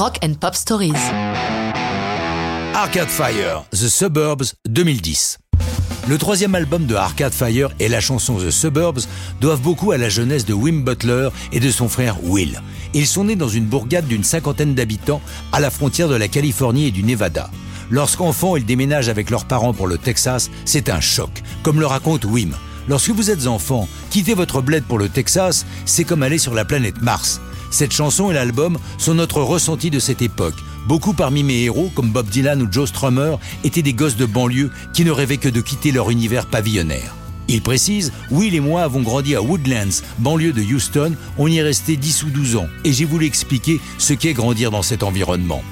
Rock and Pop Stories. Arcade Fire, The Suburbs 2010. Le troisième album de Arcade Fire et la chanson The Suburbs doivent beaucoup à la jeunesse de Wim Butler et de son frère Will. Ils sont nés dans une bourgade d'une cinquantaine d'habitants à la frontière de la Californie et du Nevada. Lorsqu'enfants, ils déménagent avec leurs parents pour le Texas, c'est un choc, comme le raconte Wim. Lorsque vous êtes enfant, quitter votre bled pour le Texas, c'est comme aller sur la planète Mars. Cette chanson et l'album sont notre ressenti de cette époque. Beaucoup parmi mes héros, comme Bob Dylan ou Joe Strummer, étaient des gosses de banlieue qui ne rêvaient que de quitter leur univers pavillonnaire. Il précise, Will et moi avons grandi à Woodlands, banlieue de Houston, on y est resté 10 ou 12 ans, et j'ai voulu expliquer ce qu'est grandir dans cet environnement.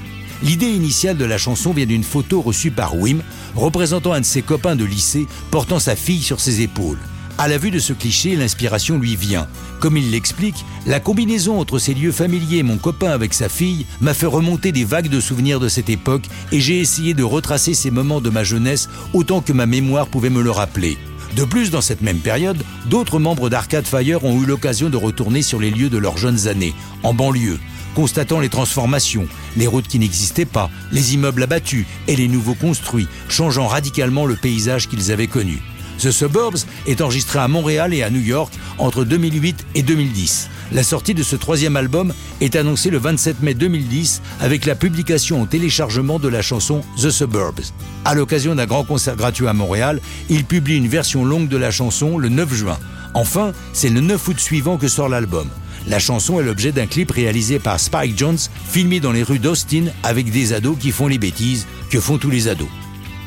L'idée initiale de la chanson vient d'une photo reçue par Wim, représentant un de ses copains de lycée portant sa fille sur ses épaules. À la vue de ce cliché, l'inspiration lui vient. Comme il l'explique, la combinaison entre ces lieux familiers et mon copain avec sa fille m'a fait remonter des vagues de souvenirs de cette époque et j'ai essayé de retracer ces moments de ma jeunesse autant que ma mémoire pouvait me le rappeler. De plus, dans cette même période, d'autres membres d'Arcade Fire ont eu l'occasion de retourner sur les lieux de leurs jeunes années, en banlieue, constatant les transformations, les routes qui n'existaient pas, les immeubles abattus et les nouveaux construits, changeant radicalement le paysage qu'ils avaient connu. The Suburbs est enregistré à Montréal et à New York entre 2008 et 2010. La sortie de ce troisième album est annoncée le 27 mai 2010 avec la publication en téléchargement de la chanson The Suburbs. À l'occasion d'un grand concert gratuit à Montréal, il publie une version longue de la chanson le 9 juin. Enfin, c'est le 9 août suivant que sort l'album. La chanson est l'objet d'un clip réalisé par Spike Jones, filmé dans les rues d'Austin avec des ados qui font les bêtises que font tous les ados.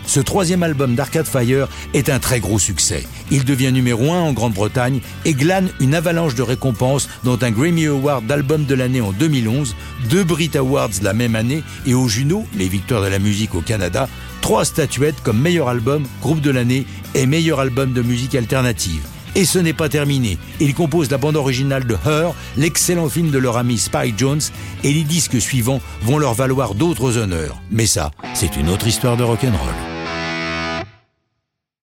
Ce troisième album d'Arcade Fire est un très gros succès. Il devient numéro 1 en Grande-Bretagne et glane une avalanche de récompenses dont un Grammy Award d'album de l'année en 2011, deux Brit Awards la même année et au Juno, les victoires de la musique au Canada, trois statuettes comme meilleur album, groupe de l'année et meilleur album de musique alternative. Et ce n'est pas terminé. Il compose la bande originale de Her, l'excellent film de leur ami Spike Jones, et les disques suivants vont leur valoir d'autres honneurs. Mais ça, c'est une autre histoire de rock'n'roll.